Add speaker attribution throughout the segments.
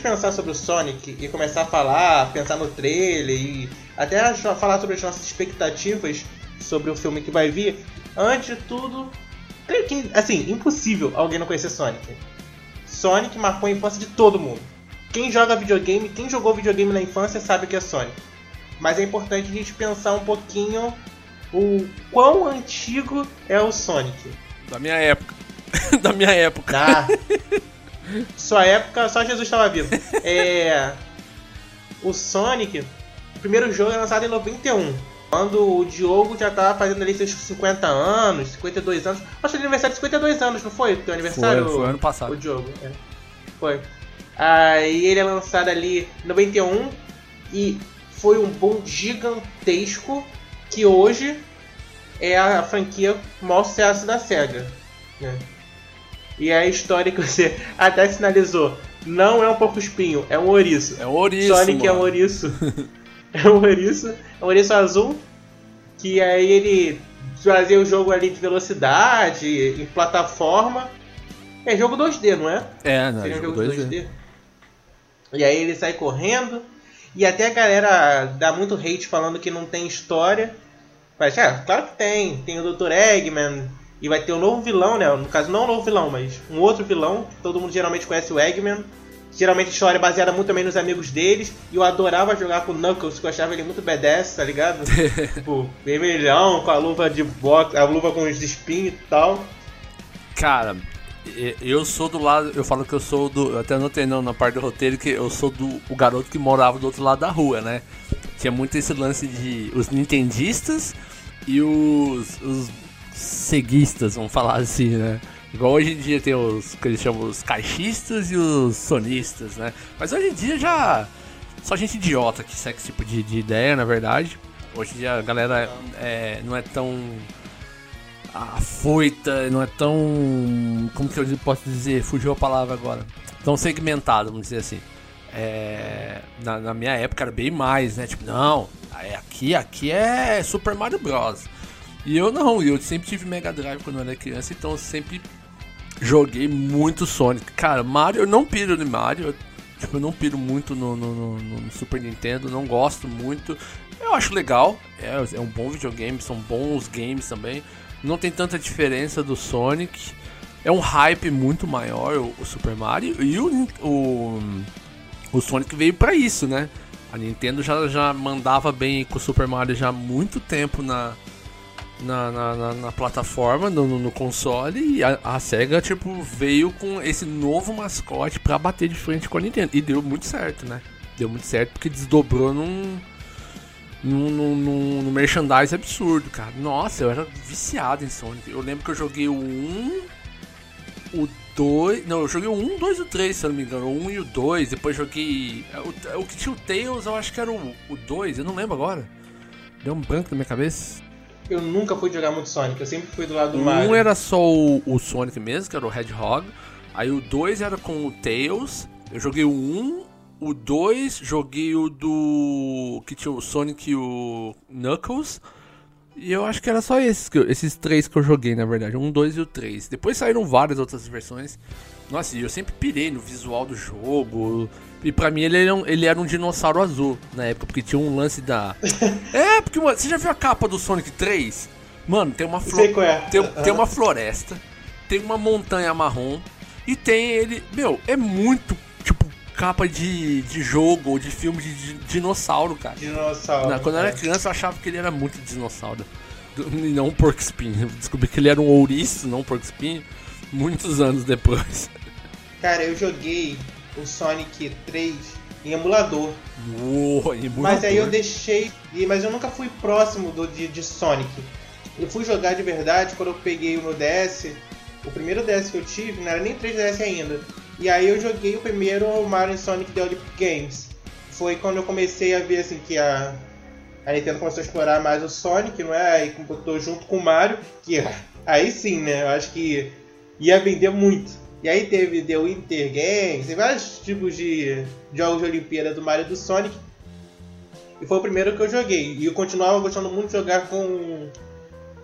Speaker 1: gente pensar sobre o Sonic e começar a falar, pensar no trailer e até falar sobre as nossas expectativas sobre o filme que vai vir, antes de tudo, creio que, assim, impossível alguém não conhecer Sonic. Sonic marcou a infância de todo mundo. Quem joga videogame, quem jogou videogame na infância sabe o que é Sonic. Mas é importante a gente pensar um pouquinho o quão antigo é o Sonic.
Speaker 2: Da minha época. da minha época.
Speaker 1: Ah, sua época, só Jesus estava vivo. É. O Sonic, o primeiro jogo é lançado em 91. Quando o Diogo já tava fazendo ali seus 50 anos, 52 anos. Acho que é aniversário de 52 anos, não foi? Teu aniversário?
Speaker 2: Foi, foi ano passado.
Speaker 1: O Diogo, é. Foi. Aí ele é lançado ali em 91 e foi um boom gigantesco que hoje é a franquia maior sucesso da SEGA. Né? E a história que você até sinalizou não é um porco espinho, é um ouriço.
Speaker 2: É um ouriço.
Speaker 1: Sonic
Speaker 2: mano.
Speaker 1: é um ouriço. é um ouriço. É um ouriço azul. Que aí ele fazia o jogo ali de velocidade, em plataforma. É jogo 2D, não é?
Speaker 2: É, não,
Speaker 1: Seria um
Speaker 2: jogo
Speaker 1: jogo
Speaker 2: 2D.
Speaker 1: 2D. E aí ele sai correndo. E até a galera dá muito hate falando que não tem história. Mas, é, claro que tem. Tem o Dr. Eggman. E vai ter um novo vilão, né? No caso, não um novo vilão, mas um outro vilão. que Todo mundo geralmente conhece o Eggman. Geralmente a história é baseada muito também nos amigos deles. E eu adorava jogar com o Knuckles, que eu achava ele muito badass, tá ligado? tipo, vermelhão, com a luva de boxe, a luva com os espinhos e tal.
Speaker 2: Cara, eu sou do lado, eu falo que eu sou do, eu até notei não, na parte do roteiro que eu sou do o garoto que morava do outro lado da rua, né? Tinha muito esse lance de os nintendistas e os, os ceguistas, vamos falar assim, né? Igual hoje em dia tem os que eles chamam os caixistas e os sonistas, né? Mas hoje em dia já só gente idiota que segue esse tipo de, de ideia, na verdade. Hoje em dia a galera é, não é tão afoita, não é tão. Como que eu posso dizer? Fugiu a palavra agora. Tão segmentado, vamos dizer assim. É, na, na minha época era bem mais, né? Tipo, não, é aqui, aqui é Super Mario Bros. E eu não, eu sempre tive Mega Drive quando eu era criança, então eu sempre joguei muito Sonic. Cara, Mario, eu não piro no Mario, eu, tipo, eu não piro muito no, no- no- no Super Nintendo, não gosto muito. Eu acho legal, é, é um bom videogame, são bons games também. Não tem tanta diferença do Sonic. É um hype muito maior o, o Super Mario e o, o, o Sonic veio pra isso, né? A Nintendo já, já mandava bem com o Super Mario já há muito tempo na, na, na, na- na plataforma, no, no- console, e a, a SEGA, tipo, veio com esse novo mascote pra bater de frente com a Nintendo. E deu muito certo, né? Deu muito certo porque desdobrou num. Num, num, num, num merchandise absurdo, cara. Nossa, eu era viciado em Sonic. Eu lembro que eu joguei o 1, o 2. Não, eu joguei o 1, 2 e o 3, se eu não me engano. O 1 e o 2. Depois joguei. O, o que tinha o Tails, eu acho que era o, o 2, eu não lembro agora. Deu um branco na minha cabeça.
Speaker 1: Eu nunca fui jogar muito Sonic, eu sempre fui do lado do
Speaker 2: O
Speaker 1: Mario.
Speaker 2: 1 era só o, o Sonic mesmo, que era o Hedgehog. Aí o 2 era com o Tails. Eu joguei o 1, o 2, joguei o do. que tinha o Sonic e o Knuckles. E eu acho que era só esses, que eu- esses três que eu joguei, na verdade. Um, dois e o três. Depois saíram várias outras versões. Nossa, eu sempre pirei no visual do jogo. E pra mim ele era, um, ele era um dinossauro azul na época, porque tinha um lance da. é, porque mano, você já viu a capa do Sonic 3? Mano, tem uma
Speaker 1: qual é.
Speaker 2: Tem, tem uma floresta, tem uma montanha marrom e tem ele. Meu, é muito tipo capa de, de jogo ou de filme de, di- dinossauro, cara.
Speaker 1: Dinossauro.
Speaker 2: Na- quando eu era
Speaker 1: é.
Speaker 2: criança eu achava que ele era muito dinossauro. E não um porco espinho. Descobri que ele era um ouriço, não um porco espinho, muitos anos depois.
Speaker 1: Cara, eu joguei o Sonic 3 em emulador.
Speaker 2: Uou,
Speaker 1: Mas aí eu deixei. Mas eu nunca fui próximo do, de, de Sonic. Eu fui jogar de verdade quando eu peguei o meu DS. O primeiro DS que eu tive, não era nem 3DS ainda. E aí eu joguei o primeiro Mario Sonic The Olympic Games. Foi quando eu comecei a ver assim que a, a Nintendo começou a explorar mais o Sonic, não é? Aí botou junto com o Mario, que aí sim, né? Eu acho que ia vender muito. E aí teve The Winter Games, tem vários tipos de jogos de Olimpíada do Mario e do Sonic. E foi o primeiro que eu joguei. E eu continuava gostando muito de jogar com.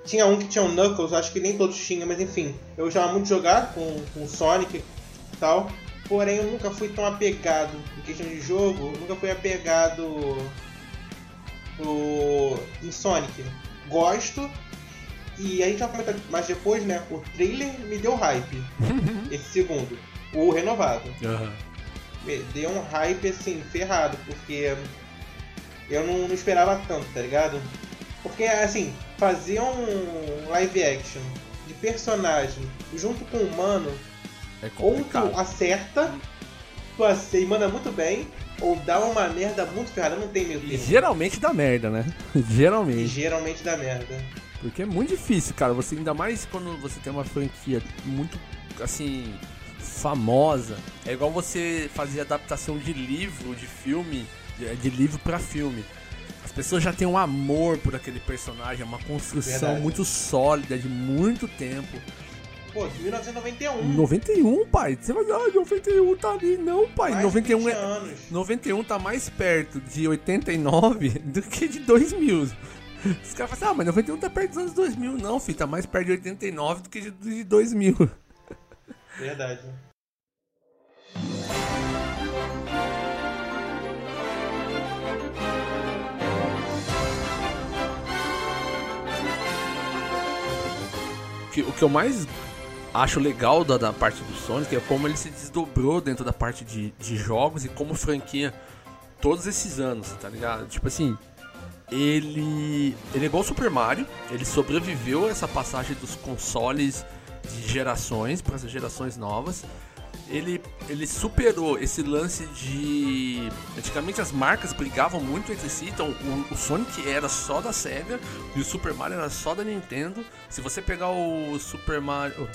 Speaker 1: Tinha um que tinha o Knuckles, acho que nem todos tinham, mas enfim. Eu gostava muito de jogar com, com o Sonic e tal. Porém, eu nunca fui tão apegado em questão de jogo, nunca fui apegado no, em Sonic. Gosto, e a gente vai comentar mais depois, né? O trailer me deu hype. esse segundo. O renovado.
Speaker 2: Aham.
Speaker 1: Me deu um hype assim, ferrado, porque eu não, não esperava tanto, tá ligado? Porque assim, fazer um live action de personagem junto com o humano,
Speaker 2: É
Speaker 1: ou tu acerta, tu acerta e manda muito bem, ou dá uma merda muito ferrada, não tem meio
Speaker 2: E geralmente dá merda, né?
Speaker 1: E
Speaker 2: geralmente.
Speaker 1: geralmente dá merda.
Speaker 2: Porque é muito difícil, cara. Você ainda mais quando você tem uma franquia muito assim famosa. É igual você fazer adaptação de livro, de filme, de, livro pra filme. As pessoas já têm um amor por aquele personagem, é uma construção
Speaker 1: Verdade.
Speaker 2: muito sólida de muito tempo.
Speaker 1: Pô, 1991.
Speaker 2: 91, pai. Você vai ah, 91 tá ali. Não, pai.
Speaker 1: mais de
Speaker 2: 91
Speaker 1: 20
Speaker 2: é,
Speaker 1: anos.
Speaker 2: 91 tá mais perto de 89 do que de 2000. Os caras falam assim, ah, mas 91 tá perto dos anos 2000. Não, filho, tá mais perto de 89 do que de, de 2000.
Speaker 1: Verdade.
Speaker 2: O que, o que eu mais acho legal da, da parte do Sonic é como ele se desdobrou dentro da parte de, de jogos e como franquia todos esses anos, tá ligado? Tipo assim, ele, ele é igual o Super Mario, ele sobreviveu a essa passagem dos consoles de gerações para as gerações novas. Ele, ele superou esse lance de. Antigamente as marcas brigavam muito entre si, então o, o Sonic era só da Sega e o Super Mario era só da Nintendo. Se você pegar o Super Mario.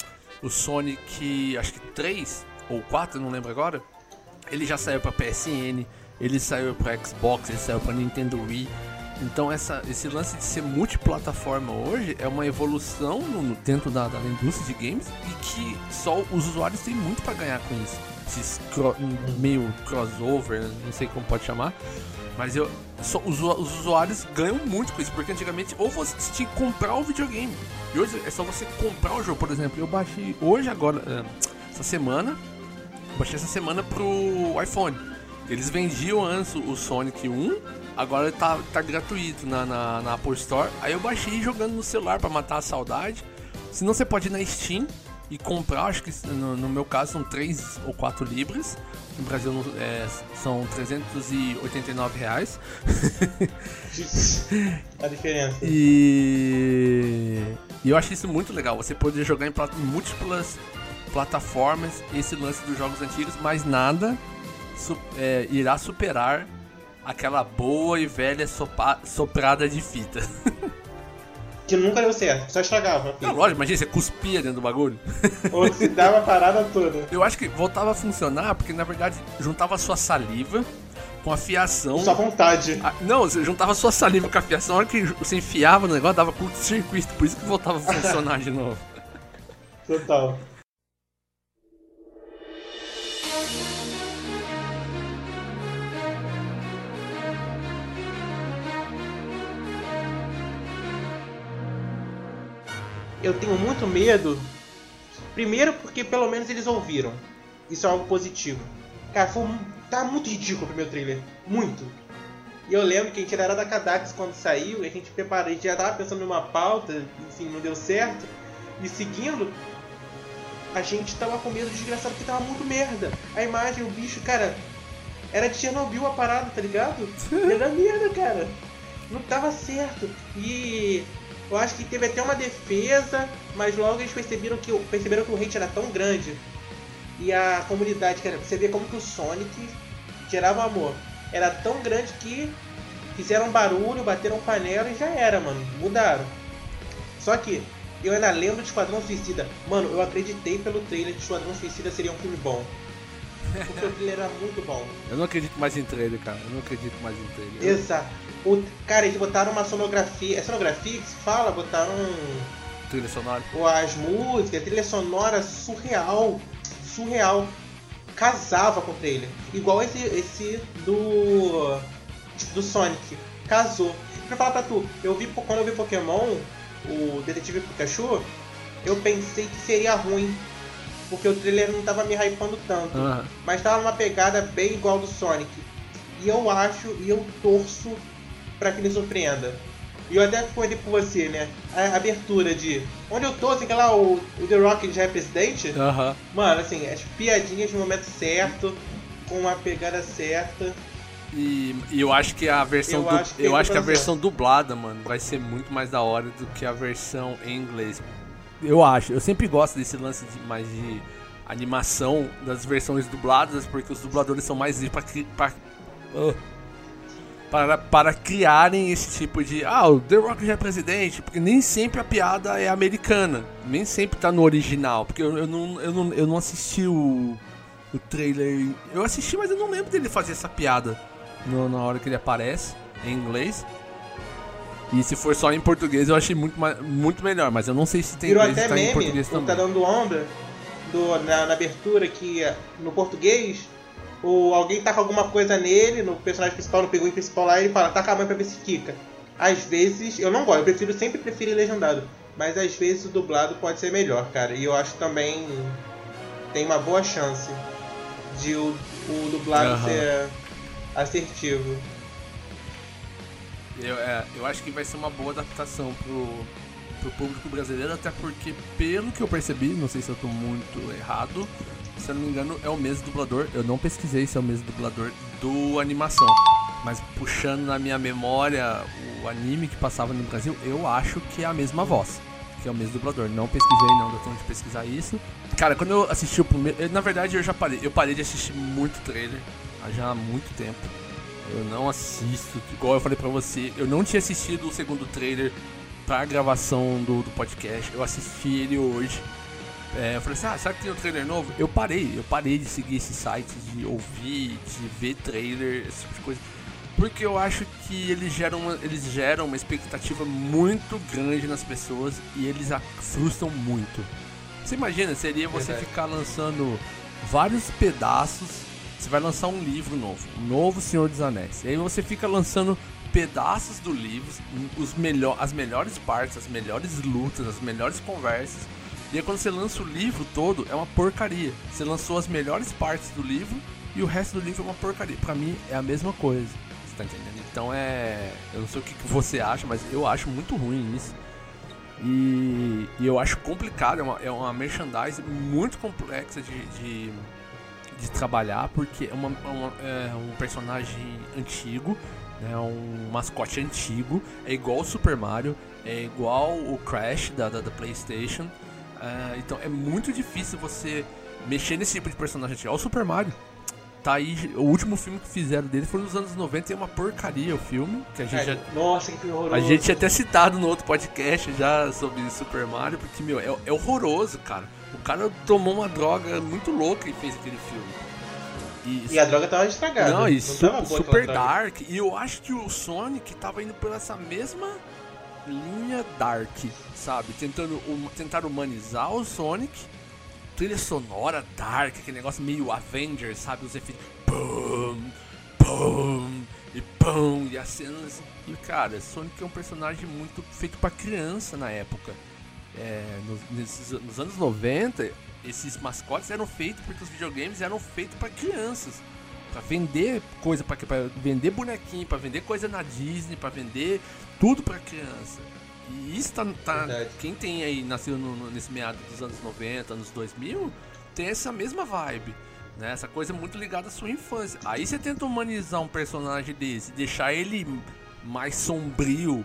Speaker 2: O Sonic, acho que 3 ou 4, não lembro agora, ele já saiu pra PSN, ele saiu pra Xbox, ele saiu pra Nintendo Wii. Então essa, esse lance de ser multiplataforma hoje é uma evolução no- dentro da, da indústria de games e que só os usuários têm muito pra ganhar com isso. Esses cro- meio crossover, não sei como pode chamar. Mas eu, só, os, os usuários ganham muito com isso, porque antigamente ou você tinha que comprar o videogame. E hoje é só você comprar o jogo, por exemplo. Eu baixei hoje, agora, eh, essa semana, baixei essa semana pro iPhone. Eles vendiam antes o Sonic 1, agora tá, tá gratuito na, na, na Apple Store. Aí eu baixei jogando no celular pra matar a saudade. Se não, você pode ir na Steam e comprar, acho que no, no meu caso são 3 ou 4 libras. No Brasil é, são 389 reais.
Speaker 1: A diferença.
Speaker 2: E... e eu acho isso muito legal. Você poder jogar em, em múltiplas plataformas esse lance dos jogos antigos, mas nada su- é, irá superar aquela boa e velha sopa- soprada de fita.
Speaker 1: Que nunca deu certo, só estragava.
Speaker 2: Não, lógico, imagina, você cuspia dentro do bagulho.
Speaker 1: Oxidava a parada toda.
Speaker 2: Eu acho que voltava a funcionar porque, na verdade, juntava a sua saliva com a fiação.
Speaker 1: Só vontade.
Speaker 2: Ah, não, você juntava sua saliva com a fiação, a hora que você enfiava no negócio, dava curto-circuito, por isso que voltava a funcionar de novo.
Speaker 1: Total. Eu tenho muito medo. Primeiro porque pelo menos eles ouviram. Isso é algo positivo. Cara, foi tá muito ridículo o primeiro trailer. Muito. E eu lembro que a gente era da Kadax quando saiu, e a gente preparou, a gente já tava pensando numa pauta, enfim, não deu certo. E seguindo, a gente tava com medo desgraçado porque tava muito merda. A imagem, o bicho, cara, era de Chernobyl a parada, tá ligado? Era merda, cara. Não tava certo. E eu acho que teve até uma defesa, mas logo eles perceberam que, perceberam que o hate era tão grande. E a comunidade, cara, você vê como que o Sonic gerava amor. Era tão grande que fizeram barulho, bateram panela e já era, mano. Mudaram. Só que eu ainda lembro de Esquadrão Suicida. Mano, eu acreditei pelo trailer que Esquadrão Suicida seria um filme bom. Porque trailer era muito bom.
Speaker 2: Eu não acredito mais em trailer, cara. Eu não acredito mais em trailer.
Speaker 1: Exato. O, cara, eles botaram uma sonografia. É sonografia que se fala? Botaram
Speaker 2: Trilha sonora.
Speaker 1: Pô, as músicas, trilha sonora surreal. Surreal. Casava com o trailer. Igual esse, esse do. do Sonic. Casou. Pra falar pra tu, eu vi quando eu vi Pokémon, o Detetive Pikachu, eu pensei que seria ruim. Porque o trailer não tava me hypando tanto.
Speaker 2: Aham.
Speaker 1: Mas tava numa pegada bem igual do Sonic. E eu acho e eu torço pra que ele surpreenda. E eu até comentei com você, né? A abertura de. Onde eu tô, assim, que lá o, o The Rock já é presidente.
Speaker 2: Aham.
Speaker 1: Mano, assim, as piadinhas no momento certo, com uma pegada certa.
Speaker 2: E, e eu acho que a versão
Speaker 1: Eu
Speaker 2: du-
Speaker 1: acho que
Speaker 2: eu acho que a versão dublada, mano, vai ser muito mais da hora do que a versão em inglês. Eu acho, eu sempre gosto desse lance de mais de animação das versões dubladas, porque os dubladores são mais pra, ah, para, para criarem esse tipo de. Ah, o The Rock já é presidente, porque nem sempre a piada é americana, nem sempre tá no original, porque eu, eu, não, eu, não, eu não assisti o, o trailer. Eu assisti, mas eu não lembro dele fazer essa piada no- na hora que ele aparece em inglês. E se for só em português, eu achei muito, muito melhor, mas eu não sei se tem
Speaker 1: Virou
Speaker 2: inglês
Speaker 1: até
Speaker 2: tá em
Speaker 1: meme,
Speaker 2: português
Speaker 1: o
Speaker 2: também.
Speaker 1: tá dando onda do, na, na abertura que no português, o, alguém taca alguma coisa nele, no personagem principal, no pinguim principal lá, e ele fala, taca a mãe pra ver se quica. Às vezes, eu não gosto, eu prefiro, sempre prefiro legendado. Mas às vezes o dublado pode ser melhor, cara. E eu acho também tem uma boa chance de o, o dublado
Speaker 2: Aham.
Speaker 1: ser assertivo.
Speaker 2: Eu, é, eu acho que vai ser uma boa adaptação pro, pro público brasileiro, até porque, pelo que eu percebi, não sei se eu tô muito errado, se eu não me engano, é o mesmo dublador. Eu não pesquisei se é o mesmo dublador do animação. Mas puxando na minha memória o anime que passava no Brasil, eu acho que é a mesma voz. Que é o mesmo dublador. Não pesquisei, não deu tempo de pesquisar isso. Cara, quando eu assisti o primeiro. Na verdade, eu já parei. Eu parei de assistir muito trailer já há muito tempo. Eu não assisto, igual eu falei pra você, eu não tinha assistido o segundo trailer pra gravação do, do podcast. Eu assisti ele hoje. É, eu falei assim, ah, será que tem um trailer novo? Eu parei, eu parei de seguir esses sites, de ouvir, de ver trailer, esse tipo de coisa. Porque eu acho que eles geram, uma, eles geram uma expectativa muito grande nas pessoas e eles a frustram muito. Você imagina, seria você
Speaker 1: Verdade.
Speaker 2: ficar lançando vários pedaços. Você vai lançar um livro novo, um novo Senhor dos Anéis. E aí você fica lançando pedaços do livro, os melhor, as melhores partes, as melhores lutas, as melhores conversas. E aí quando você lança o livro todo, é uma porcaria. Você lançou as melhores partes do livro e o resto do livro é uma porcaria. Pra mim é a mesma coisa. Você tá entendendo? Então é. Eu não sei o que que você acha, mas eu acho muito ruim isso. E, e eu acho complicado, é uma, é uma merchandise muito complexa de, de, de trabalhar, porque é, uma, é uma- é um personagem antigo, né, um mascote antigo, é igual o Super Mario, é igual o Crash da, da, da PlayStation. é, então é muito difícil você mexer nesse tipo de personagem antigo. Olha o Super Mario. Tá aí, o último filme que fizeram dele foi nos anos 90 e é uma porcaria o filme, que a gente já
Speaker 1: É, nossa, que horroroso.
Speaker 2: a gente tinha até citado no outro podcast já sobre Super Mario, porque, meu, é, é horroroso, cara. O cara tomou uma droga muito louca e fez aquele filme. E,
Speaker 1: E a droga tava estragada.
Speaker 2: não, su-
Speaker 1: tava boa aquela
Speaker 2: super
Speaker 1: droga.
Speaker 2: dark. E eu acho que o Sonic tava indo por essa mesma linha dark, sabe? Tentando hum- tentar humanizar o Sonic. Trilha sonora dark, aquele negócio meio Avengers, sabe? Os efeitos. Pum, pum, e pum, e as cenas. E cara, Sonic é um personagem muito feito pra criança na época. É, nos, nesses- nos anos 90, esses mascotes eram feitos porque os videogames eram feitos pra crianças. Pra vender coisa, pra vender bonequinho, pra vender coisa na Disney, pra vender tudo pra criança. E isso tá. tá- quem tem aí, nasceu no- no- nesse meado dos anos 90, anos 2000, tem essa mesma vibe. Né? Essa coisa muito ligada à sua infância. Aí você tenta humanizar um personagem desse, deixar ele mais sombrio.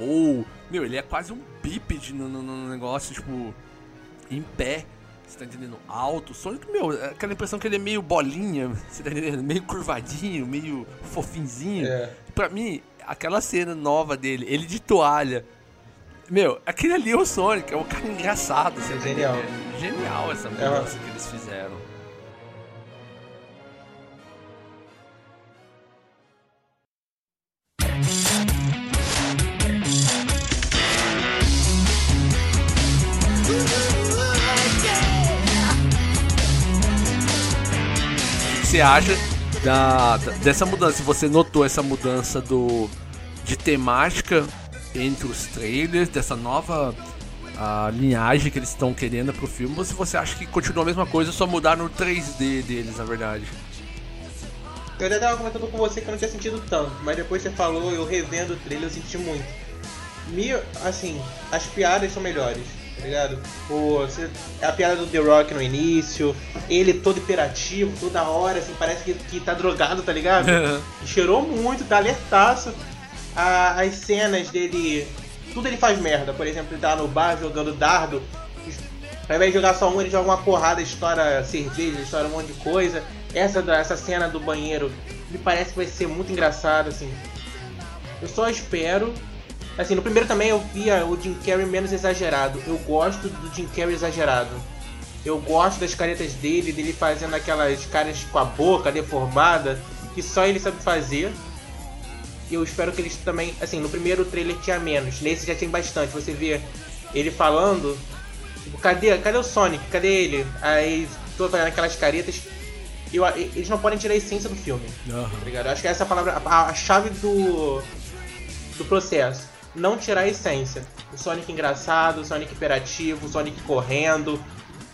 Speaker 2: Ou, meu, ele é quase um bípede no, no- no negócio, tipo, em pé. Você tá entendendo? Alto. Sonic, meu, é aquela impressão que ele é meio bolinha, você tá entendendo? Meio curvadinho, meio fofinzinho.
Speaker 1: É.
Speaker 2: Pra mim, aquela cena nova dele, ele de toalha. Meu, aquele ali é o Sonic, é um cara engraçado. Você tá
Speaker 1: genial.
Speaker 2: entendendo? Genial essa
Speaker 1: É
Speaker 2: mudança que eles fizeram. Você acha da, dessa mudança? Você notou essa mudança do de temática entre os trailers, dessa nova a linhagem que eles estão querendo pro filme, ou se você acha que continua a mesma coisa, só mudar no 3D deles, na verdade.
Speaker 1: Eu até tava comentando com você que eu não tinha sentido tanto, mas depois você falou, eu revendo o trailer, eu senti muito. Me, assim, as piadas são melhores, tá ligado? O, a piada do The Rock no início, ele todo hiperativo, toda hora, assim, parece que, que tá drogado, tá ligado? cheirou muito, tá alertaço. A, as cenas dele. Tudo ele faz merda, por exemplo, ele tá no bar jogando dardo. Ao invés de jogar só um, ele joga uma porrada, estoura cerveja, estoura um monte de coisa. Essa, essa cena do banheiro me parece que vai ser muito engraçado, assim. Eu só espero. Assim, no primeiro também eu via o Jim Carrey menos exagerado. Eu gosto do Jim Carrey exagerado. Eu gosto das caretas dele, dele fazendo aquelas caras com a boca deformada, que só ele sabe fazer. E eu espero que eles também. Assim, no primeiro trailer tinha menos, nesse já tem bastante. Você vê ele falando. Tipo, cadê, cadê o Sonic? Cadê ele? Aí, tô fazendo aquelas caretas eu, eles não podem tirar a essência do filme. Uhum. Tá ligado? Eu acho que essa é a palavra, a, a, chave do, do processo. Não tirar a essência. O Sonic engraçado, o Sonic hiperativo, o Sonic correndo,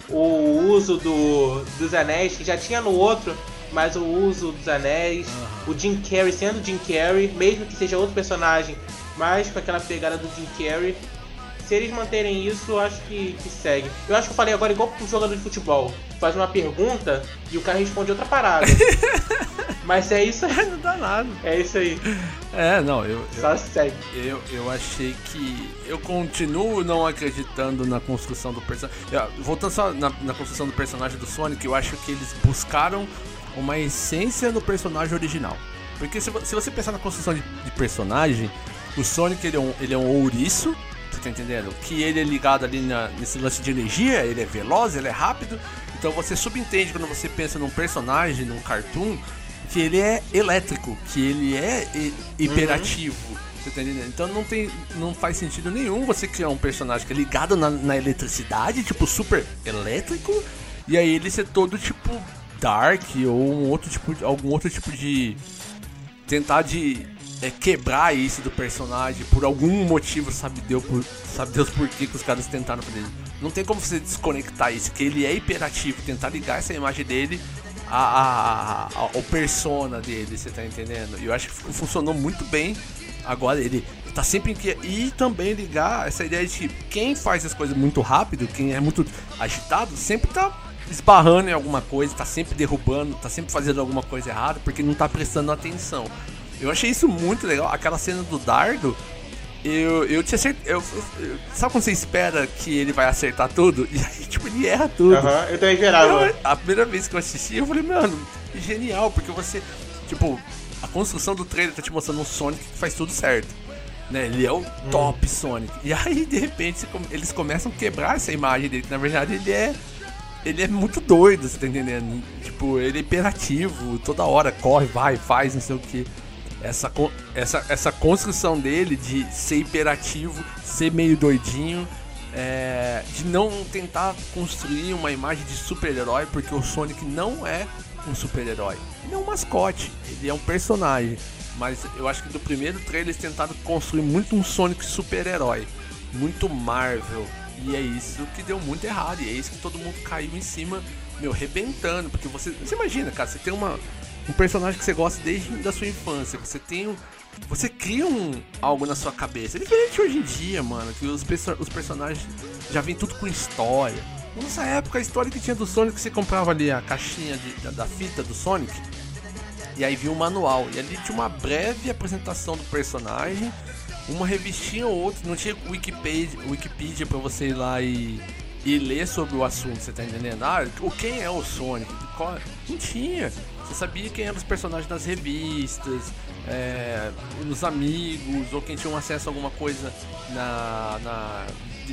Speaker 1: o uso do, dos anéis, que já tinha no outro, mas o uso dos anéis, o Jim Carrey sendo Jim Carrey, mesmo que seja outro personagem, mas com aquela pegada do Jim Carrey, se eles manterem isso, eu acho que, que segue. Eu acho que eu falei agora igual pro jogador de futebol. Faz uma pergunta e o cara responde outra parada. Mas é isso aí.
Speaker 2: Não dá nada.
Speaker 1: É isso aí.
Speaker 2: É, não, eu.
Speaker 1: Só
Speaker 2: eu,
Speaker 1: segue.
Speaker 2: Eu, eu achei que. Eu continuo não acreditando na construção do personagem. Voltando só na, na construção do personagem do Sonic, eu acho que eles buscaram uma essência no personagem original. Porque se, se você pensar na construção de, de personagem, o Sonic ele é um, ele é um ouriço tá entendendo? Que ele é ligado ali na, nesse lance de energia, ele é veloz, ele é rápido. Então você subentende quando você pensa num personagem, num cartoon, que ele é elétrico, que ele é hiperativo. Uhum. Você tá entendendo? Então não, tem, não faz sentido nenhum você criar um personagem que é ligado na, na eletricidade, tipo super elétrico, e aí ele ser todo tipo dark ou um outro tipo algum outro tipo de tentar de é, quebrar isso do personagem por algum motivo, sabe Deus por, sabe Deus por que, que os caras tentaram fazer isso. Não tem como você desconectar isso, que ele é hiperativo, tentar ligar essa imagem dele a, a, a, ao persona dele, você tá entendendo? E eu acho que funcionou muito bem. Agora ele tá sempre em que. E também ligar essa ideia de que quem faz as coisas muito rápido, quem é muito agitado, sempre tá esbarrando em alguma coisa, tá sempre derrubando, tá sempre fazendo alguma coisa errada, porque não tá prestando atenção. Eu achei isso muito legal. Aquela cena do dardo, eu, eu tinha certeza. Eu, eu, sabe quando você espera que ele vai acertar tudo? E aí, tipo, ele erra tudo.
Speaker 1: Aham, uhum, eu também esperava.
Speaker 2: a primeira vez que eu assisti, eu falei, mano, genial, porque você. Tipo, a construção do trailer tá te mostrando um Sonic que faz tudo certo. Né? Ele é o hum. top Sonic. E aí, de repente, eles começam a quebrar essa imagem dele, na verdade ele é. Ele é muito doido, você tá entendendo? Tipo, ele é imperativo, toda hora corre, vai, faz, não sei o que essa, essa, essa construção dele de ser hiperativo, ser meio doidinho, é, de não tentar construir uma imagem de super-herói, porque o Sonic não é um super-herói. Ele é um mascote, ele é um personagem. Mas eu acho que do primeiro trailer eles tentaram construir muito um Sonic super-herói, muito Marvel. E é isso que deu muito errado, e é isso que todo mundo caiu em cima, meu, rebentando. Porque você, você imagina, cara, você tem uma, um personagem que você gosta desde da sua infância. Você tem um, você cria um algo na sua cabeça. É diferente hoje em dia, mano, que os, perso os personagens já vem tudo com história. Nessa época, a história que tinha do Sonic, você comprava ali a caixinha de, da, da, fita do Sonic, e aí vinha o manual. E ali tinha uma breve apresentação do personagem, uma revistinha ou outra, não tinha Wikipedia, Wikipedia pra você ir lá e, e ler sobre o assunto, você tá entendendo? Ah, o quem é o Sonic? Qual... Não tinha. Você sabia quem eram os personagens das revistas, é, nos amigos, ou quem tinha um acesso a alguma coisa na, na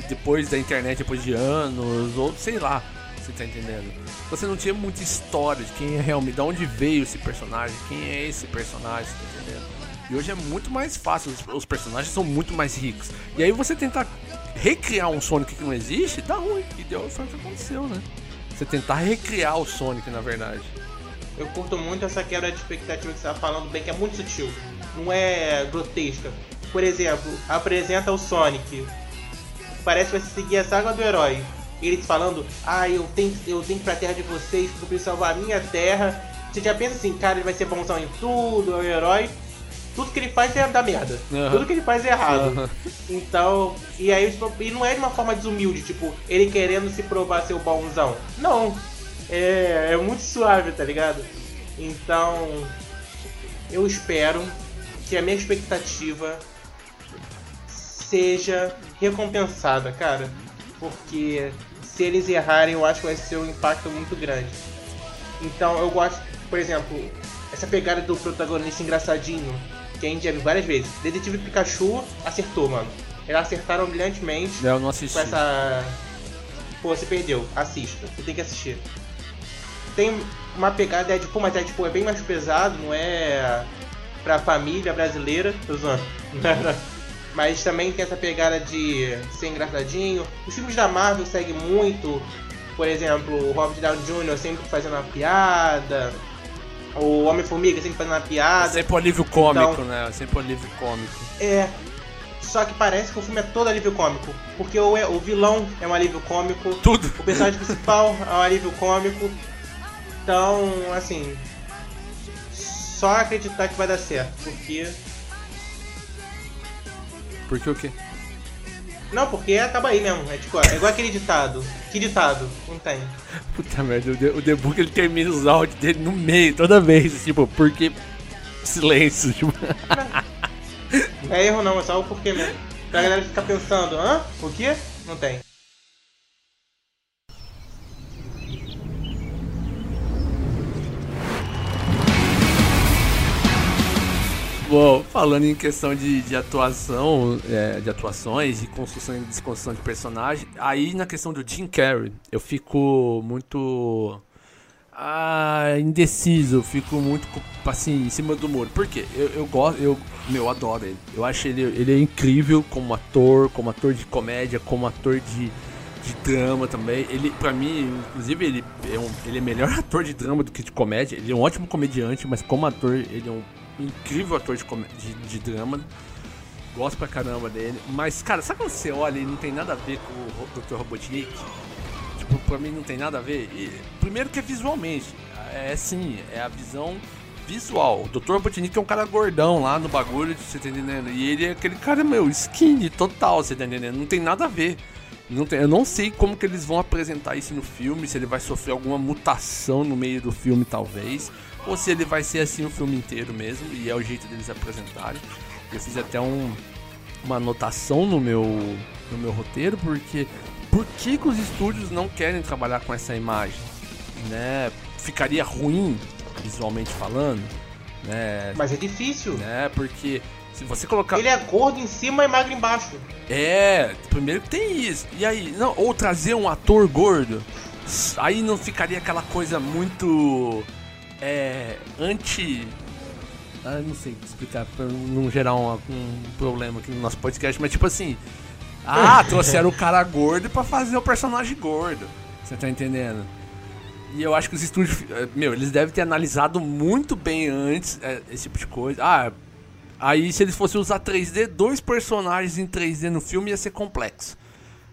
Speaker 2: depois da internet, depois de anos, ou sei lá, você tá entendendo? Você não tinha muita história de quem é realmente, de onde veio esse personagem, quem é esse personagem, você tá entendendo? E hoje é muito mais fácil, os, os personagens são muito mais ricos. E aí você tentar recriar um Sonic que não existe, dá ruim. E deu foi o que aconteceu, né? Você tentar recriar o Sonic, na verdade
Speaker 1: eu curto muito essa quebra de expectativa que você está falando bem, que é muito sutil. Não é grotesca. Por exemplo, apresenta o Sonic parece que vai seguir a saga do herói. Eles falando, ah, eu tenho, eu tenho que ir pra terra de vocês, porque eu preciso salvar a minha terra. Você já pensa assim, cara, ele vai ser bonzão em tudo, é um herói. Tudo que ele faz é da merda.
Speaker 2: Uhum.
Speaker 1: Tudo que ele faz é errado.
Speaker 2: Uhum.
Speaker 1: Então, e aí e não é de uma forma desumilde, tipo, ele querendo se provar ser o bonzão. Não. É, é muito suave, tá ligado? Então, eu espero que a minha expectativa seja recompensada, cara. Porque se eles errarem, eu acho que vai ser um impacto muito grande. Então eu gosto, por exemplo, essa pegada do protagonista engraçadinho, que a gente já viu várias vezes. Detetive Pikachu acertou, mano. Eles acertaram brilhantemente
Speaker 2: Eu não assisti.
Speaker 1: com essa. Pô, você perdeu. Assista. Você tem que assistir. Tem uma pegada, é tipo, mas é tipo, é bem mais pesado, não é pra família brasileira, tô zoando. mas também tem essa pegada de ser engraçadinho. Os filmes da Marvel seguem muito. Por exemplo, o Robert Downey Jr. sempre fazendo uma piada. O Homem-Formiga sempre fazendo uma
Speaker 2: É
Speaker 1: piada.
Speaker 2: sempre um alívio cômico,
Speaker 1: Então-
Speaker 2: né? É sempre um alívio cômico.
Speaker 1: É. Só que parece que o filme é todo alívio cômico. Porque o, o vilão é um alívio cômico.
Speaker 2: Tudo.
Speaker 1: O personagem principal é um alívio cômico. Então, assim. Só acreditar que vai dar certo. Porque.
Speaker 2: Porque o quê?
Speaker 1: Não, porque acaba aí mesmo. É tipo, é igual aquele ditado. Que ditado? Não tem.
Speaker 2: Puta merda, o The, o Book ele termina os áudios dele no meio, toda vez. Tipo, porque. Silêncio, tipo.
Speaker 1: Não é erro não, é só o porquê mesmo. Pra galera ficar pensando, hã? O quê? Não tem.
Speaker 2: Bom, falando em questão de, de atuação, é, de atuações e construção e desconstrução de personagem, aí na questão do Jim Carrey, eu fico muito ah, indeciso, fico muito assim, em cima do muro. Por quê? Eu, eu gosto, eu, meu, eu adoro ele. Eu acho ele, ele é incrível como ator, como ator de comédia, como ator de, de drama também. Ele, pra mim, inclusive, ele é, um, ele é melhor ator de drama do que de comédia. Ele é um ótimo comediante, mas como ator, ele é um incrível ator de, de, de drama. Gosto pra caramba dele. Mas, cara, sabe quando você olha e não tem nada a ver com o Dr. Robotnik? Tipo, pra mim não tem nada a ver. E, primeiro que é visualmente. É sim, é a visão visual. O Dr. Robotnik é um cara gordão lá no bagulho, você tá entendendo? E ele é aquele cara, meu, skinny total, você tá entendendo? Não tem nada a ver. Não tem, eu não sei como que eles vão apresentar isso no filme, se ele vai sofrer alguma mutação no meio do filme, talvez. Ou se ele vai ser assim o filme inteiro mesmo, e é o jeito deles apresentarem. Eu fiz até um, uma anotação no meu, no meu roteiro, porque por que, que os estúdios não querem trabalhar com essa imagem? Né? Ficaria ruim, visualmente falando, né?
Speaker 1: Mas é difícil.
Speaker 2: né? Porque se você colocar.
Speaker 1: Ele é gordo em cima e magro embaixo.
Speaker 2: É, primeiro que tem isso. E aí, não, ou trazer um ator gordo, aí não ficaria aquela coisa muito é anti ah, não sei explicar pra não gerar um, um problema aqui no nosso podcast, mas tipo assim, ah, trouxeram o cara gordo pra fazer o personagem gordo. Você tá entendendo? E eu acho que os estúdios, eh, meu, eles devem ter analisado muito bem antes eh, esse tipo de coisa. Ah, Aí, se eles fossem usar 3D, dois personagens em 3D no filme ia ser complexo.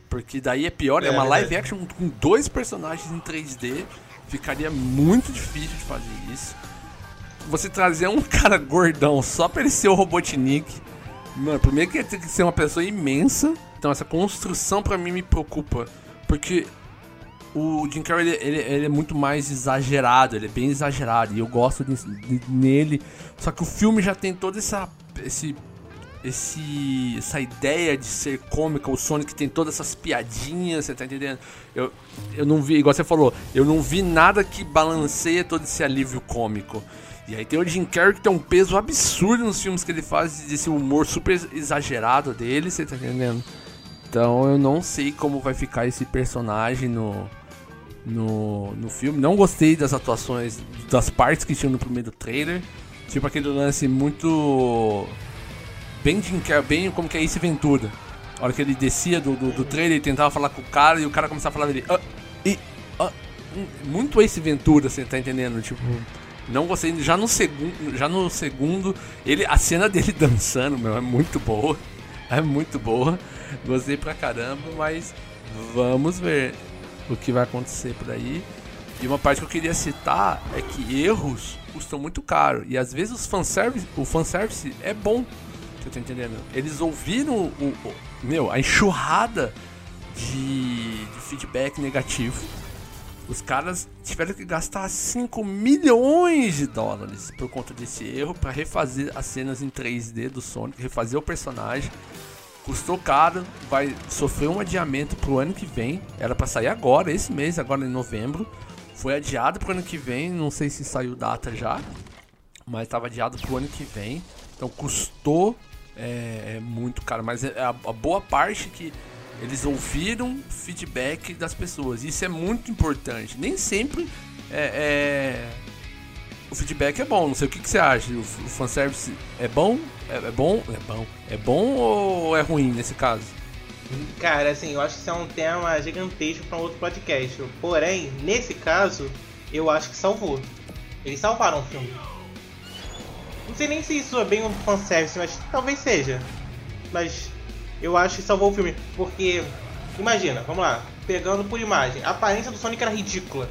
Speaker 2: Porque daí é pior, é,
Speaker 1: É
Speaker 2: uma live action com dois personagens em 3D. Ficaria muito difícil de fazer isso. Você trazer um cara gordão só pra ele ser o Robotnik. Mano, primeiro que ia ter que ser uma pessoa imensa. Então essa construção pra mim me preocupa. Porque o Jim Carrey ele, ele- ele é muito mais exagerado, ele é bem exagerado e eu gosto de- de- nele. Só que o filme já tem toda essa esse esse essa ideia de ser cômica, o Sonic tem todas essas piadinhas, você tá entendendo? Eu, eu não vi, igual você falou, eu não vi nada que balanceia todo esse alívio cômico. E aí tem o Jim Carrey que tem um peso absurdo nos filmes que ele faz, desse humor super exagerado dele, você tá entendendo? Então eu não sei como vai ficar esse personagem no, no, no filme. Não gostei das atuações, das partes que tinham no primeiro trailer. Tipo aquele lance muito. Bem Jim Carrey, bem como que é Ace Ventura. A hora que ele descia do, do, do trailer e tentava falar com o cara e o cara começava a falar dele. "Ah, e, ah", hum, muito Ace Ventura, você tá entendendo? Tipo. Não gostei. Já no segundo. Já no segundo. Ele, a cena dele dançando, meu, é muito boa. É muito boa. Gostei pra caramba, mas vamos ver o que vai acontecer por aí. E uma parte que eu queria citar é que erros custam muito caro. E às vezes os fanservice, o fanservice é bom. Você tá entendendo? Eles ouviram o, o meu, a enxurrada de, de feedback negativo. Os caras tiveram que gastar 5 milhões de dólares por conta desse erro para refazer as cenas em 3D do Sonic, refazer o personagem. Custou caro, vai sofrer um adiamento pro ano que vem. Era para sair agora, esse mês, agora em novembro. Foi adiado pro ano que vem, não sei se saiu data já, mas estava adiado pro ano que vem. Então custou é, é muito caro, mas é a, a boa parte que eles ouviram feedback das pessoas. Isso é muito importante. Nem sempre é, é... o feedback é bom. Não sei o que, que você acha. O, o fanservice é bom? É, é, bom? É bom. É bom ou é ruim nesse caso?
Speaker 1: Cara, assim, eu acho que isso é um tema gigantesco para um outro podcast. Porém, nesse caso, eu acho que salvou. Eles salvaram o filme. Não sei nem se isso é bem um fanservice, mas talvez seja. Mas eu acho que salvou o filme. Porque, imagina, vamos lá, pegando por imagem, a aparência do Sonic era ridícula.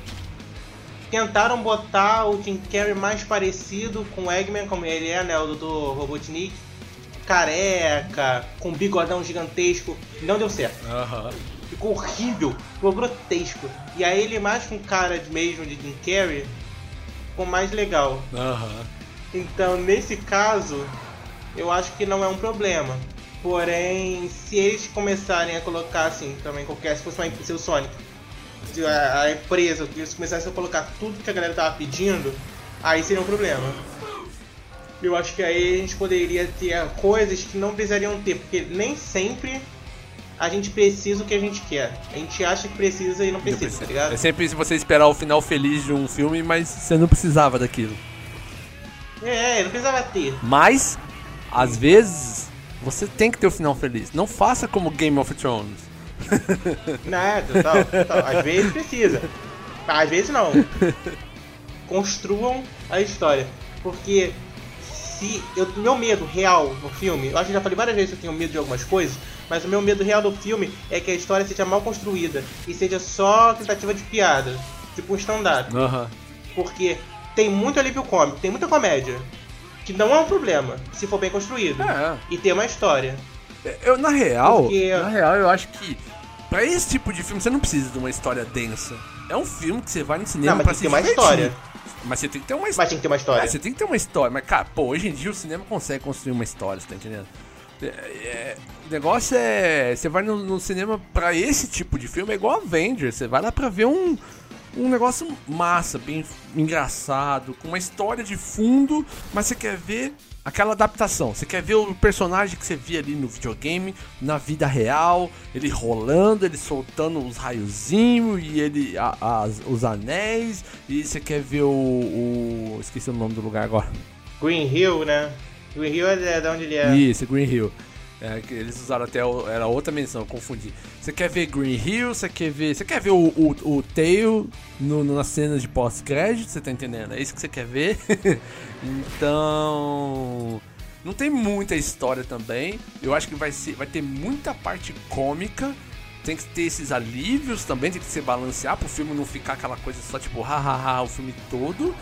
Speaker 1: Tentaram botar o Jim Carrey mais parecido com o Eggman, como ele é, né? O do Robotnik careca, com um bigodão gigantesco. Não deu certo.
Speaker 2: Uhum.
Speaker 1: Ficou horrível, ficou grotesco. E aí ele mais com cara mesmo de Jim Carrey ficou mais legal.
Speaker 2: Uhum.
Speaker 1: Então nesse caso, eu acho que não é um problema. Porém, se eles começarem a colocar assim, também qualquer, se fosse uma, se o Sonic, a, a empresa, que eles começassem a colocar tudo que a galera tava pedindo, aí seria um problema eu acho que aí a gente poderia ter coisas que não precisariam ter, porque nem sempre a gente precisa o que a gente quer. A gente acha que precisa e não precisa, tá ligado?
Speaker 2: É sempre se você esperar o final feliz de um filme, mas você não precisava daquilo.
Speaker 1: É, não precisava ter.
Speaker 2: Mas, às vezes, você tem que ter o final feliz. Não faça como Game of Thrones.
Speaker 1: Não, total, total. Às vezes precisa. Às vezes não. Construam a história. Porque se eu, meu medo real no filme, eu acho que já falei várias vezes que eu tenho medo de algumas coisas, mas o meu medo real do filme é que a história seja mal construída e seja só tentativa de piada, tipo um stand-up.
Speaker 2: Uhum.
Speaker 1: Porque tem muito alívio cômico, tem muita comédia, que não é um problema se for bem construído
Speaker 2: é.
Speaker 1: e ter uma história.
Speaker 2: Eu na real, Porque... na real eu acho que para esse tipo de filme você não precisa de uma história densa. É um filme que você vai no cinema
Speaker 1: não,
Speaker 2: pra
Speaker 1: se ter uma história.
Speaker 2: Mas você tem que ter uma
Speaker 1: história. Mas tem que ter uma história.
Speaker 2: Mas você tem que ter uma história. Mas, cara, pô, hoje em dia o cinema consegue construir uma história, você tá entendendo? É, é, o negócio é. Você vai no, no, cinema pra esse tipo de filme, é igual Avengers. Você vai lá pra ver um, um negócio massa, bem engraçado, com uma história de fundo, mas você quer ver aquela adaptação. Você quer ver o personagem que você via ali no videogame, na vida real, ele rolando, ele soltando os raiozinhos e ele a, as, os anéis. E você quer ver o, o, esqueci o nome do lugar agora.
Speaker 1: Green Hill, né? Green Hill é de onde ele é.
Speaker 2: Isso, Green Hill. É, eles usaram até era outra menção, confundi. Você quer ver Green Hill? Você quer ver, você quer ver o, o, o Tail no, no, nas cenas de pós-crédito? Você tá entendendo? É isso que você quer ver? então, não tem muita história também. Eu acho que vai ser, vai ter muita parte cômica. Tem que ter esses alívios também, tem que se balancear pro filme não ficar aquela coisa só tipo hahaha o filme todo,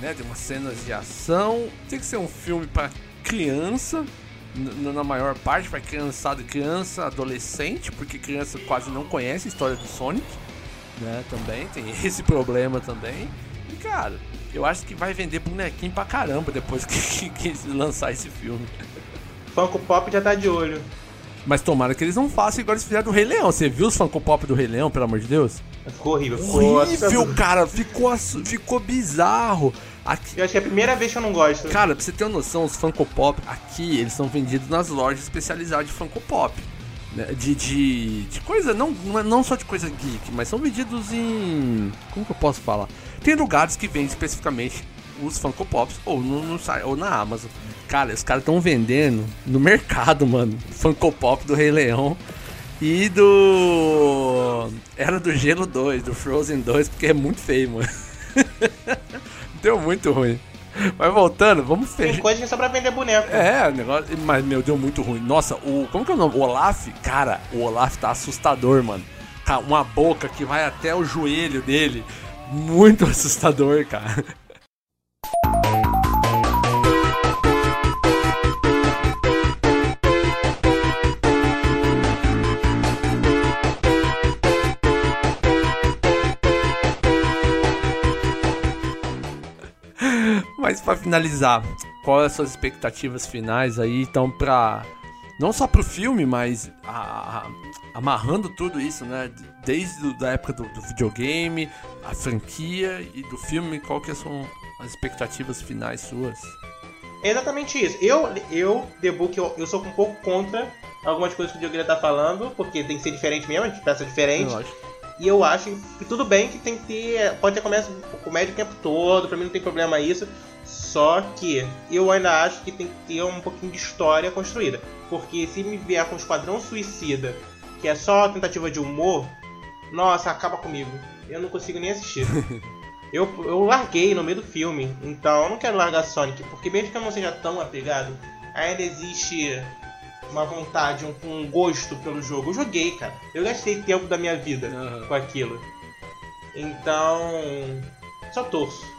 Speaker 2: né? Tem umas cenas de ação. Tem que ser um filme para criança na maior parte para criançada, criança, adolescente, porque criança quase não conhece a história do Sonic, né? Também tem esse problema também. E cara, eu acho que vai vender bonequinho pra caramba depois que, que, que lançar esse filme.
Speaker 1: Funko Pop já tá de olho.
Speaker 2: Mas tomara que eles não façam igual eles fizeram do Rei Leão. Você viu os Funko Pop do Rei Leão, pelo amor de Deus?
Speaker 1: Ficou horrível. Ficou
Speaker 2: horrível, cara. Ficou, ficou bizarro.
Speaker 1: Aqui... Eu acho que é a primeira vez que eu não gosto.
Speaker 2: Cara, pra você ter uma noção, os Funko Pop aqui, eles são vendidos nas lojas especializadas de Funko Pop. Né? De, de, de coisa, não, não só de coisa geek, mas são vendidos em. Como que eu posso falar? Tem lugares que vendem especificamente os Funko Pops, ou no, no ou na Amazon. Cara, os caras estão vendendo no mercado, mano. Funko Pop do Rei Leão e do. Era do Gelo 2, do Frozen 2, porque é muito feio, mano. Deu muito ruim. Mas voltando, vamos
Speaker 1: Tem
Speaker 2: fechar.
Speaker 1: coisa que é só pra vender boneco.
Speaker 2: É, o negócio. Mas, meu, deu muito ruim. Nossa, o. Como que é o nome? O Olaf? Cara, o Olaf tá assustador, mano. Cara, uma boca que vai até o joelho dele. Muito assustador, cara. Mas pra finalizar, quais as suas expectativas finais aí, então, pra. Não só pro filme, mas a- a- amarrando tudo isso, né? Desde da época do, do videogame, a franquia e do filme, qual que são as expectativas finais suas?
Speaker 1: É exatamente isso. Eu, eu The Book, eu, eu sou um pouco contra algumas coisas que o Diogo tá falando, porque tem que ser diferente mesmo, a gente pensa diferente.
Speaker 2: Lógico.
Speaker 1: E eu acho que tudo bem que tem que ter. Pode ter comédia, comédia o tempo todo, pra mim não tem problema isso. Só que eu ainda acho que tem que ter um pouquinho de história construída. Porque se me vier com Esquadrão Suicida, que é só tentativa de humor, nossa, acaba comigo. Eu não consigo nem assistir. eu, eu larguei no meio do filme, então eu não quero largar Sonic, porque mesmo que eu não seja tão apegado, ainda existe uma vontade, um, um gosto pelo jogo. Eu joguei, cara. Eu gastei tempo da minha vida
Speaker 2: Aham.
Speaker 1: com aquilo. Então. Só torço.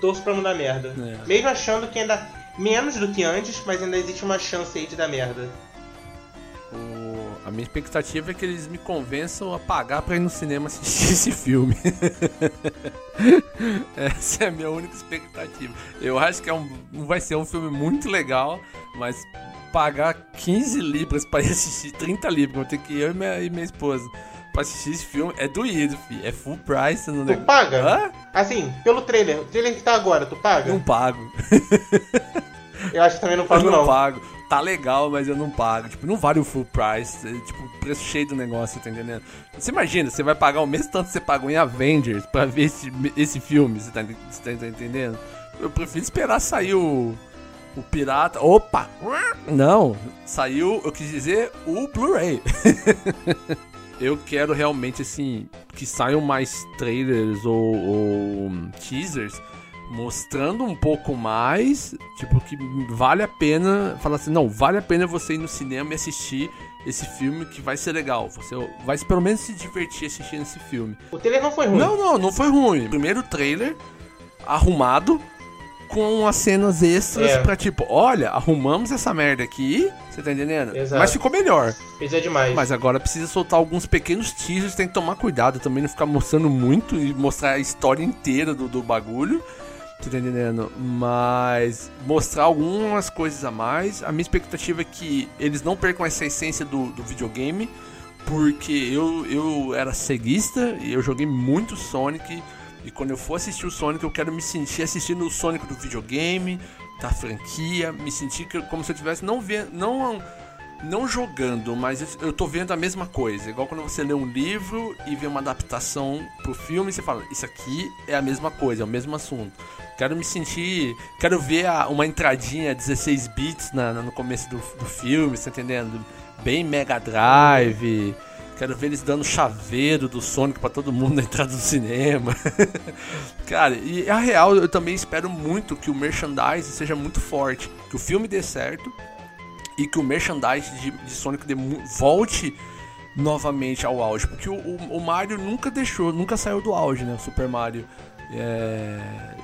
Speaker 1: Torço pra não dar merda.
Speaker 2: É.
Speaker 1: Mesmo achando que ainda. Menos do que antes, mas ainda existe uma chance aí de dar merda.
Speaker 2: O- a minha expectativa é que eles me convençam a pagar pra ir no cinema assistir esse filme. Essa é a minha única expectativa. Eu acho que é um, vai ser um filme muito legal, mas pagar 15 libras pra ir assistir, 30 libras, vou ter que ir eu e minha, e minha esposa pra assistir esse filme, é doído, fi. É full price no
Speaker 1: Tu
Speaker 2: negócio.
Speaker 1: paga?
Speaker 2: Hã?
Speaker 1: Assim, pelo trailer. O trailer que tá agora, tu paga?
Speaker 2: Não pago.
Speaker 1: Eu acho que também não
Speaker 2: Eu
Speaker 1: pago,
Speaker 2: não,
Speaker 1: não.
Speaker 2: pago. Tá legal, mas eu não pago. Tipo, não vale o full price. É, tipo, preço cheio do negócio, tá entendendo? Você imagina, você vai pagar o mesmo tanto que você pagou em Avengers pra ver esse, esse filme, você tá, você tá entendendo? Eu prefiro esperar sair o, o Pirata. Opa! Não, saiu, eu quis dizer, o Blu-ray. eu quero realmente, assim, que saiam mais trailers ou, ou teasers mostrando um pouco mais, tipo, que vale a pena, falar assim, não, vale a pena você ir no cinema e assistir esse filme que vai ser legal. Você vai pelo menos se divertir assistindo esse filme.
Speaker 1: O trailer não foi ruim.
Speaker 2: Não, não, não foi ruim. Primeiro trailer arrumado com as cenas extras
Speaker 1: É.
Speaker 2: pra tipo, olha, arrumamos essa merda aqui, você tá entendendo?
Speaker 1: Exato.
Speaker 2: Mas ficou melhor.
Speaker 1: Isso é demais.
Speaker 2: Mas agora precisa soltar alguns pequenos teasers, tem que tomar cuidado também, não ficar mostrando muito e mostrar a história inteira do, do bagulho. Você tá entendendo? Mas mostrar algumas coisas a mais. A minha expectativa é que eles não percam essa essência do, do videogame, porque eu, eu era ceguista e eu joguei muito Sonic. E quando eu for assistir o Sonic, eu quero me sentir assistindo o Sonic do videogame, da franquia, me sentir como se eu tivesse não vendo, não não jogando, mas eu- eu tô vendo a mesma coisa. Igual quando você lê um livro e vê uma adaptação pro filme, você fala, isso aqui é a mesma coisa, é o mesmo assunto. Quero me sentir. Quero ver a- uma entradinha 16 bits na, na- no começo do, do filme, você tá entendendo? Bem Mega Drive. Quero ver eles dando chaveiro do Sonic pra todo mundo na entrada do cinema. Cara, e a real, eu também espero muito que o merchandise seja muito forte. Que o filme dê certo e que o merchandise de, de Sonic dê volte novamente ao auge. Porque o, o- o Mario nunca deixou, nunca saiu do auge, né? O Super Mario. É,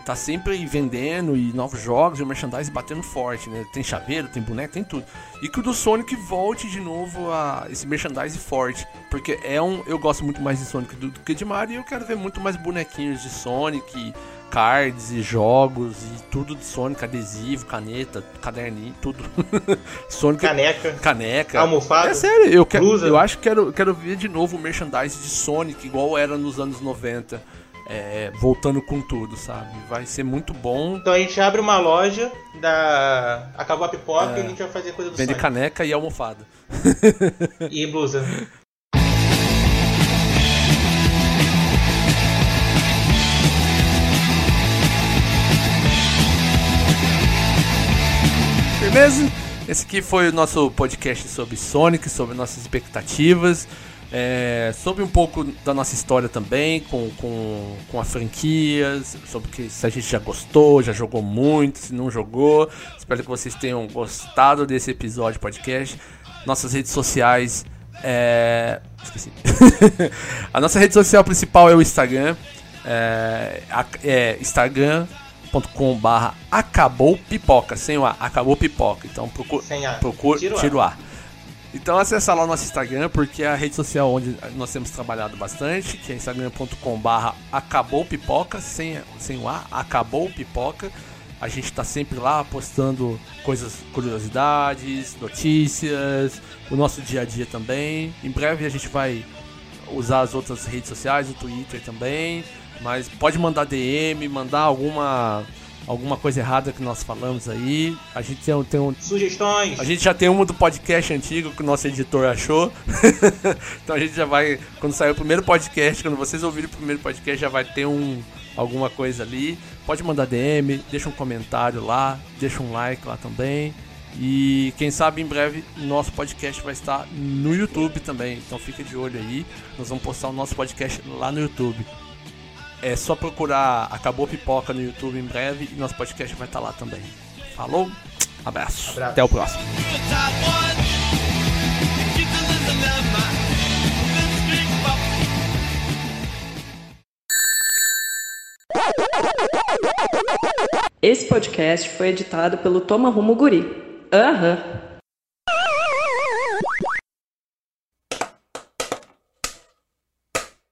Speaker 2: tá sempre vendendo e novos jogos e o merchandise batendo forte, né? Tem chaveiro, tem boneco, tem tudo. E que o do Sonic volte de novo a esse merchandise forte. Porque é um. Eu gosto muito mais de Sonic do, do que de Mario e eu quero ver muito mais bonequinhos de Sonic, cards e jogos e tudo de Sonic, adesivo, caneta, caderninho, tudo. Sonic
Speaker 1: Caneca.
Speaker 2: caneca.
Speaker 1: Almofada.
Speaker 2: É sério, eu, quero,
Speaker 1: Blusa.
Speaker 2: eu acho que quero, quero ver de novo o merchandise de Sonic, igual era nos anos 90. É, voltando com tudo, sabe? Vai ser muito bom.
Speaker 1: Então a gente abre uma loja da. Acabou a pipoca
Speaker 2: É.
Speaker 1: e a gente vai fazer coisa do Sonic.
Speaker 2: caneca e almofada.
Speaker 1: E blusa.
Speaker 2: Firmeza? Esse aqui foi o nosso podcast sobre Sonic, sobre nossas expectativas. É, sobre um pouco da nossa história também, com, com, com as franquias, sobre que, se a gente já gostou, já jogou muito, se não jogou. Espero que vocês tenham gostado desse episódio podcast. Nossas redes sociais. É... Esqueci. a nossa rede social principal é o Instagram. É, é instagram.com barra acabou pipoca, sem o A, acabou pipoca. Então procura, procura tira o A. Então acessa lá o nosso Instagram, porque é a rede social onde nós temos trabalhado bastante, que é instagram.com barra acabou pipoca, sem, sem o A, acabou pipoca. A gente está sempre lá postando coisas, curiosidades, notícias, o nosso dia a dia também. Em breve a gente vai usar as outras redes sociais, o Twitter também. Mas pode mandar DM, mandar alguma alguma coisa errada que nós falamos aí. A gente tem, tem um.
Speaker 1: Sugestões!
Speaker 2: A gente já tem uma do podcast antigo que o nosso editor achou. então a gente já vai. Quando sair o primeiro podcast, quando vocês ouvirem o primeiro podcast, já vai ter um alguma coisa ali. Pode mandar DM, deixa um comentário lá, deixa um like lá também. E quem sabe em breve o nosso podcast vai estar no YouTube também. Então fica de olho aí. Nós vamos postar o nosso podcast lá no YouTube. É só procurar Acabou Pipoca no YouTube em breve e nosso podcast vai estar lá também. Falou, abraço. abraço. Até o próximo.
Speaker 3: Esse podcast foi editado pelo Toma Rumo Guri. Aham. Uhum.